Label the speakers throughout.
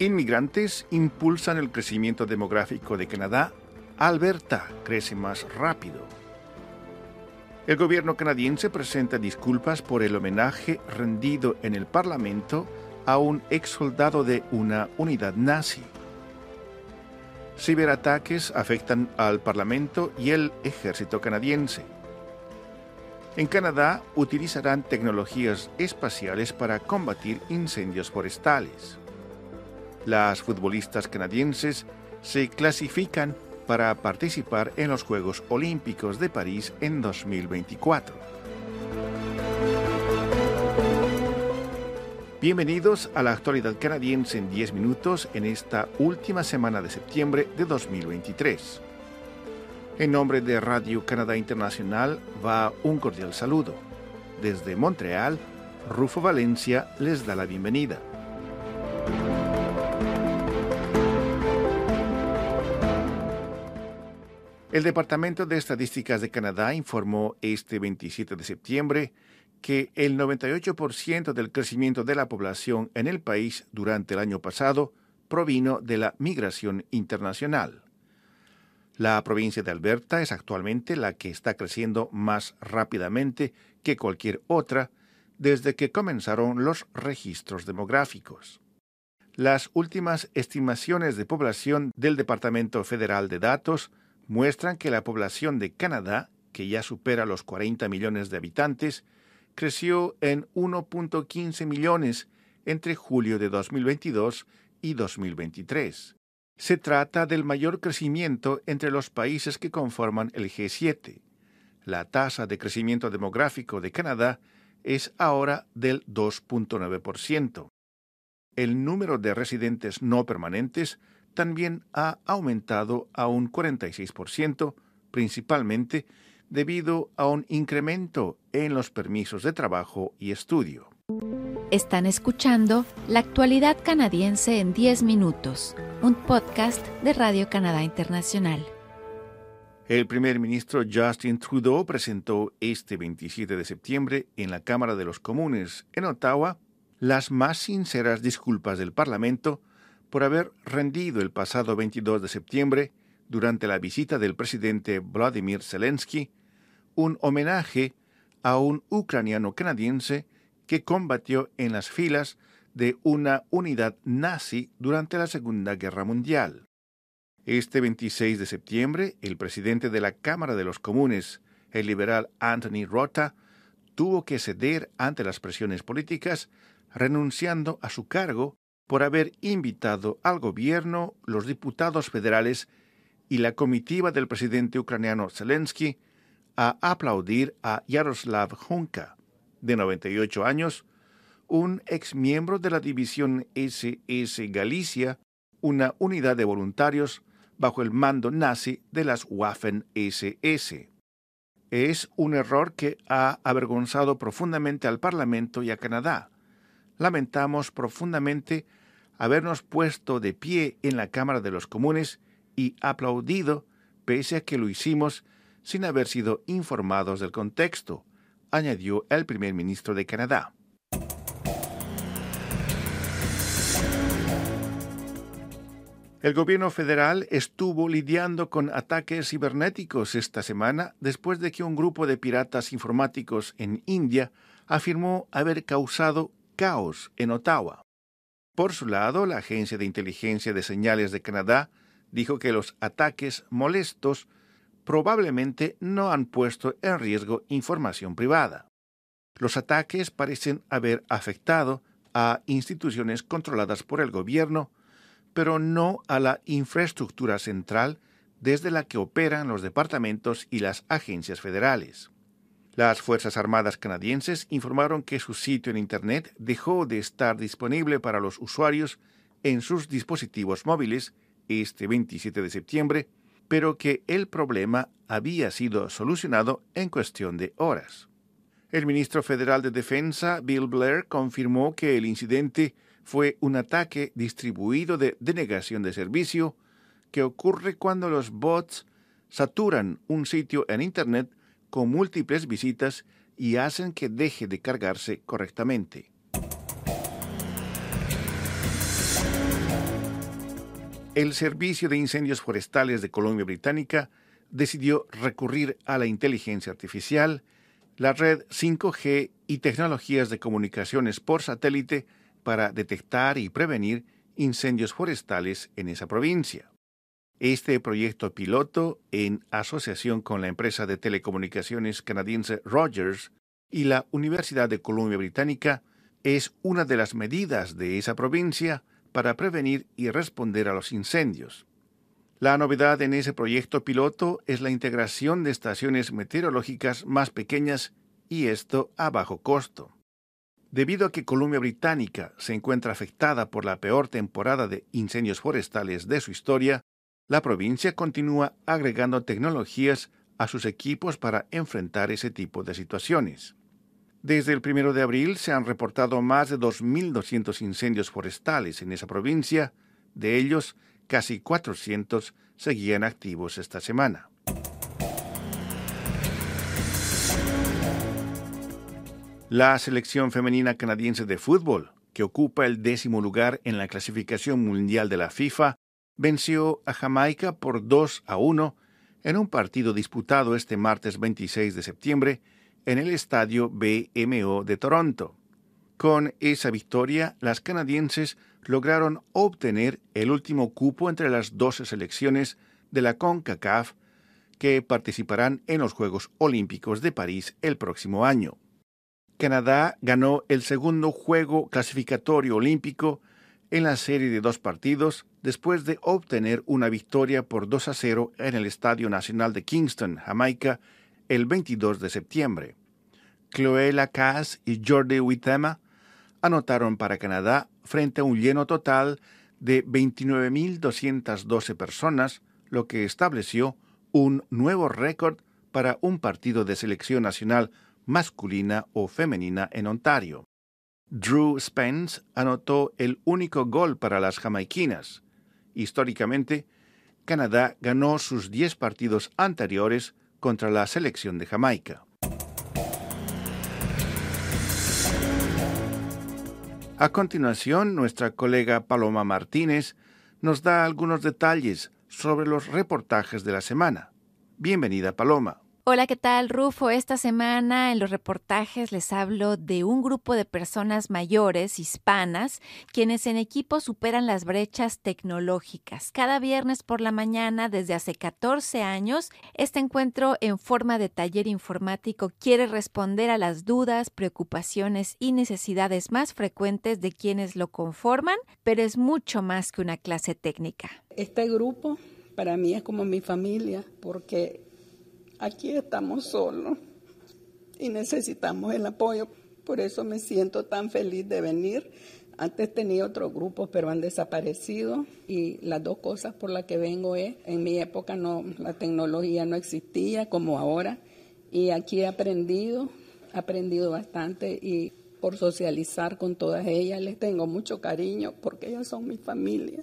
Speaker 1: Inmigrantes impulsan el crecimiento demográfico de Canadá. Alberta crece más rápido. El gobierno canadiense presenta disculpas por el homenaje rendido en el Parlamento a un ex soldado de una unidad nazi. Ciberataques afectan al Parlamento y el ejército canadiense. En Canadá utilizarán tecnologías espaciales para combatir incendios forestales. Las futbolistas canadienses se clasifican para participar en los Juegos Olímpicos de París en 2024. Bienvenidos a la actualidad canadiense en 10 minutos en esta última semana de septiembre de 2023. En nombre de Radio Canadá Internacional va un cordial saludo. Desde Montreal, Rufo Valencia les da la bienvenida. El Departamento de Estadísticas de Canadá informó este 27 de septiembre que el 98% del crecimiento de la población en el país durante el año pasado provino de la migración internacional. La provincia de Alberta es actualmente la que está creciendo más rápidamente que cualquier otra desde que comenzaron los registros demográficos. Las últimas estimaciones de población del Departamento Federal de Datos muestran que la población de Canadá, que ya supera los 40 millones de habitantes, creció en 1.15 millones entre julio de 2022 y 2023. Se trata del mayor crecimiento entre los países que conforman el G7. La tasa de crecimiento demográfico de Canadá es ahora del 2.9%. El número de residentes no permanentes también ha aumentado a un 46%, principalmente debido a un incremento en los permisos de trabajo y estudio.
Speaker 2: Están escuchando La actualidad canadiense en 10 minutos, un podcast de Radio Canadá Internacional.
Speaker 1: El primer ministro Justin Trudeau presentó este 27 de septiembre en la Cámara de los Comunes en Ottawa las más sinceras disculpas del Parlamento por haber rendido el pasado 22 de septiembre, durante la visita del presidente Vladimir Zelensky, un homenaje a un ucraniano canadiense que combatió en las filas de una unidad nazi durante la Segunda Guerra Mundial. Este 26 de septiembre, el presidente de la Cámara de los Comunes, el liberal Anthony Rota, tuvo que ceder ante las presiones políticas, renunciando a su cargo por haber invitado al gobierno, los diputados federales y la comitiva del presidente ucraniano Zelensky a aplaudir a Yaroslav Hunka, de 98 años, un ex miembro de la división SS Galicia, una unidad de voluntarios bajo el mando nazi de las Waffen SS. Es un error que ha avergonzado profundamente al Parlamento y a Canadá. Lamentamos profundamente habernos puesto de pie en la Cámara de los Comunes y aplaudido, pese a que lo hicimos sin haber sido informados del contexto, añadió el primer ministro de Canadá. El gobierno federal estuvo lidiando con ataques cibernéticos esta semana después de que un grupo de piratas informáticos en India afirmó haber causado caos en Ottawa. Por su lado, la Agencia de Inteligencia de Señales de Canadá dijo que los ataques molestos probablemente no han puesto en riesgo información privada. Los ataques parecen haber afectado a instituciones controladas por el gobierno, pero no a la infraestructura central desde la que operan los departamentos y las agencias federales. Las Fuerzas Armadas canadienses informaron que su sitio en Internet dejó de estar disponible para los usuarios en sus dispositivos móviles este 27 de septiembre, pero que el problema había sido solucionado en cuestión de horas. El ministro federal de Defensa, Bill Blair, confirmó que el incidente fue un ataque distribuido de denegación de servicio que ocurre cuando los bots saturan un sitio en Internet con múltiples visitas y hacen que deje de cargarse correctamente. el Servicio de Incendios Forestales de Colombia Británica decidió recurrir a la inteligencia artificial, la red 5G y tecnologías de comunicaciones por satélite para detectar y prevenir incendios forestales en esa provincia. Este proyecto piloto, en asociación con la empresa de telecomunicaciones canadiense Rogers y la Universidad de Columbia Británica, es una de las medidas de esa provincia para prevenir y responder a los incendios. La novedad en ese proyecto piloto es la integración de estaciones meteorológicas más pequeñas y esto a bajo costo. Debido a que Columbia Británica se encuentra afectada por la peor temporada de incendios forestales de su historia, la provincia continúa agregando tecnologías a sus equipos para enfrentar ese tipo de situaciones. Desde el primero de abril se han reportado más de 2.200 incendios forestales en esa provincia, de ellos casi 400 seguían activos esta semana. La selección femenina canadiense de fútbol, que ocupa el décimo lugar en la clasificación mundial de la FIFA, venció a Jamaica por 2 a 1 en un partido disputado este martes 26 de septiembre en el estadio BMO de Toronto. Con esa victoria, las canadienses lograron obtener el último cupo entre las 12 selecciones de la CONCACAF que participarán en los Juegos Olímpicos de París el próximo año. Canadá ganó el segundo juego clasificatorio olímpico en la serie de dos partidos después de obtener una victoria por 2 a 0 en el Estadio Nacional de Kingston, Jamaica, el 22 de septiembre. Chloé Lacasse y Jordi Witema anotaron para Canadá frente a un lleno total de 29.212 personas, lo que estableció un nuevo récord para un partido de selección nacional masculina o femenina en Ontario. Drew Spence anotó el único gol para las jamaiquinas. Históricamente, Canadá ganó sus 10 partidos anteriores contra la selección de Jamaica. A continuación, nuestra colega Paloma Martínez nos da algunos detalles sobre los reportajes de la semana. Bienvenida, Paloma.
Speaker 2: Hola, ¿qué tal, Rufo? Esta semana en los reportajes les hablo de un grupo de personas mayores, hispanas, quienes en equipo superan las brechas tecnológicas. Cada viernes por la mañana, desde hace 14 años, este encuentro en forma de taller informático quiere responder a las dudas, preocupaciones y necesidades más frecuentes de quienes lo conforman, pero es mucho más que una clase técnica.
Speaker 3: Este grupo para mí es como mi familia, porque aquí estamos solos y necesitamos el apoyo. Por eso me siento tan feliz de venir. Antes tenía otros grupos, pero han desaparecido y las dos cosas por las que vengo es, en mi época no, la tecnología no existía como ahora y aquí he aprendido, he aprendido bastante y por socializar con todas ellas les tengo mucho cariño porque ellas son mi familia.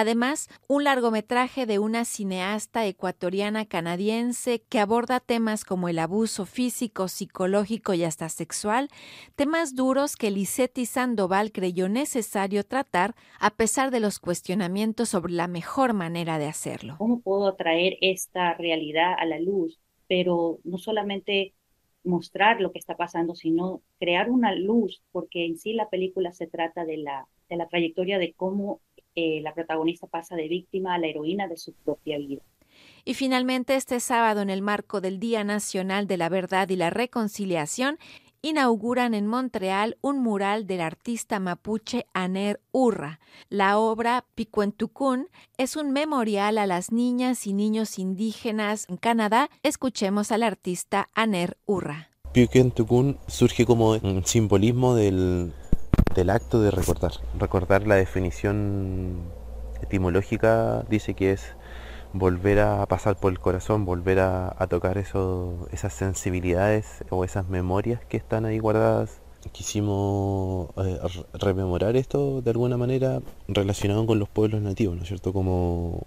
Speaker 2: Además, un largometraje de una cineasta ecuatoriana canadiense que aborda temas como el abuso físico, psicológico y hasta sexual, temas duros que Lisetti Sandoval creyó necesario tratar a pesar de los cuestionamientos sobre la mejor manera de hacerlo.
Speaker 4: ¿Cómo puedo traer esta realidad a la luz? Pero no solamente mostrar lo que está pasando, sino crear una luz, porque en sí la película se trata de la, de la trayectoria de cómo eh, la protagonista pasa de víctima a la heroína de su propia vida.
Speaker 2: Y finalmente, este sábado, en el marco del Día Nacional de la Verdad y la Reconciliación, inauguran en Montreal un mural del artista mapuche Aner Urra. La obra Picuentucún es un memorial a las niñas y niños indígenas en Canadá. Escuchemos al artista Aner Urra.
Speaker 5: Picuentucún surge como un simbolismo del, del acto de recordar. Recordar la definición etimológica dice que es volver a pasar por el corazón, volver a, tocar eso, esas sensibilidades o esas memorias que están ahí guardadas. Quisimos eh, rememorar esto de alguna manera relacionado con los pueblos nativos, ¿no es cierto? Como,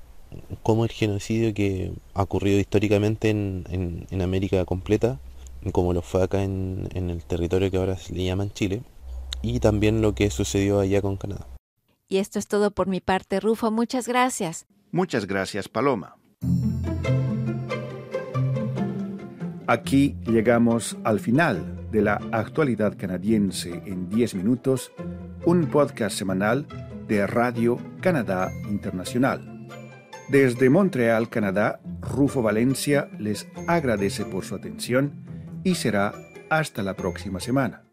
Speaker 5: como el genocidio que ha ocurrido históricamente en, en, América completa, como lo fue acá en, en el territorio que ahora se le llaman Chile, y también lo que sucedió allá con Canadá.
Speaker 2: Y esto es todo por mi parte, Rufo. Muchas gracias.
Speaker 1: Muchas gracias, Paloma. Aquí llegamos al final de la actualidad canadiense en 10 minutos, un podcast semanal de Radio Canadá Internacional. Desde Montreal, Canadá, Rufo Valencia les agradece por su atención y será hasta la próxima semana.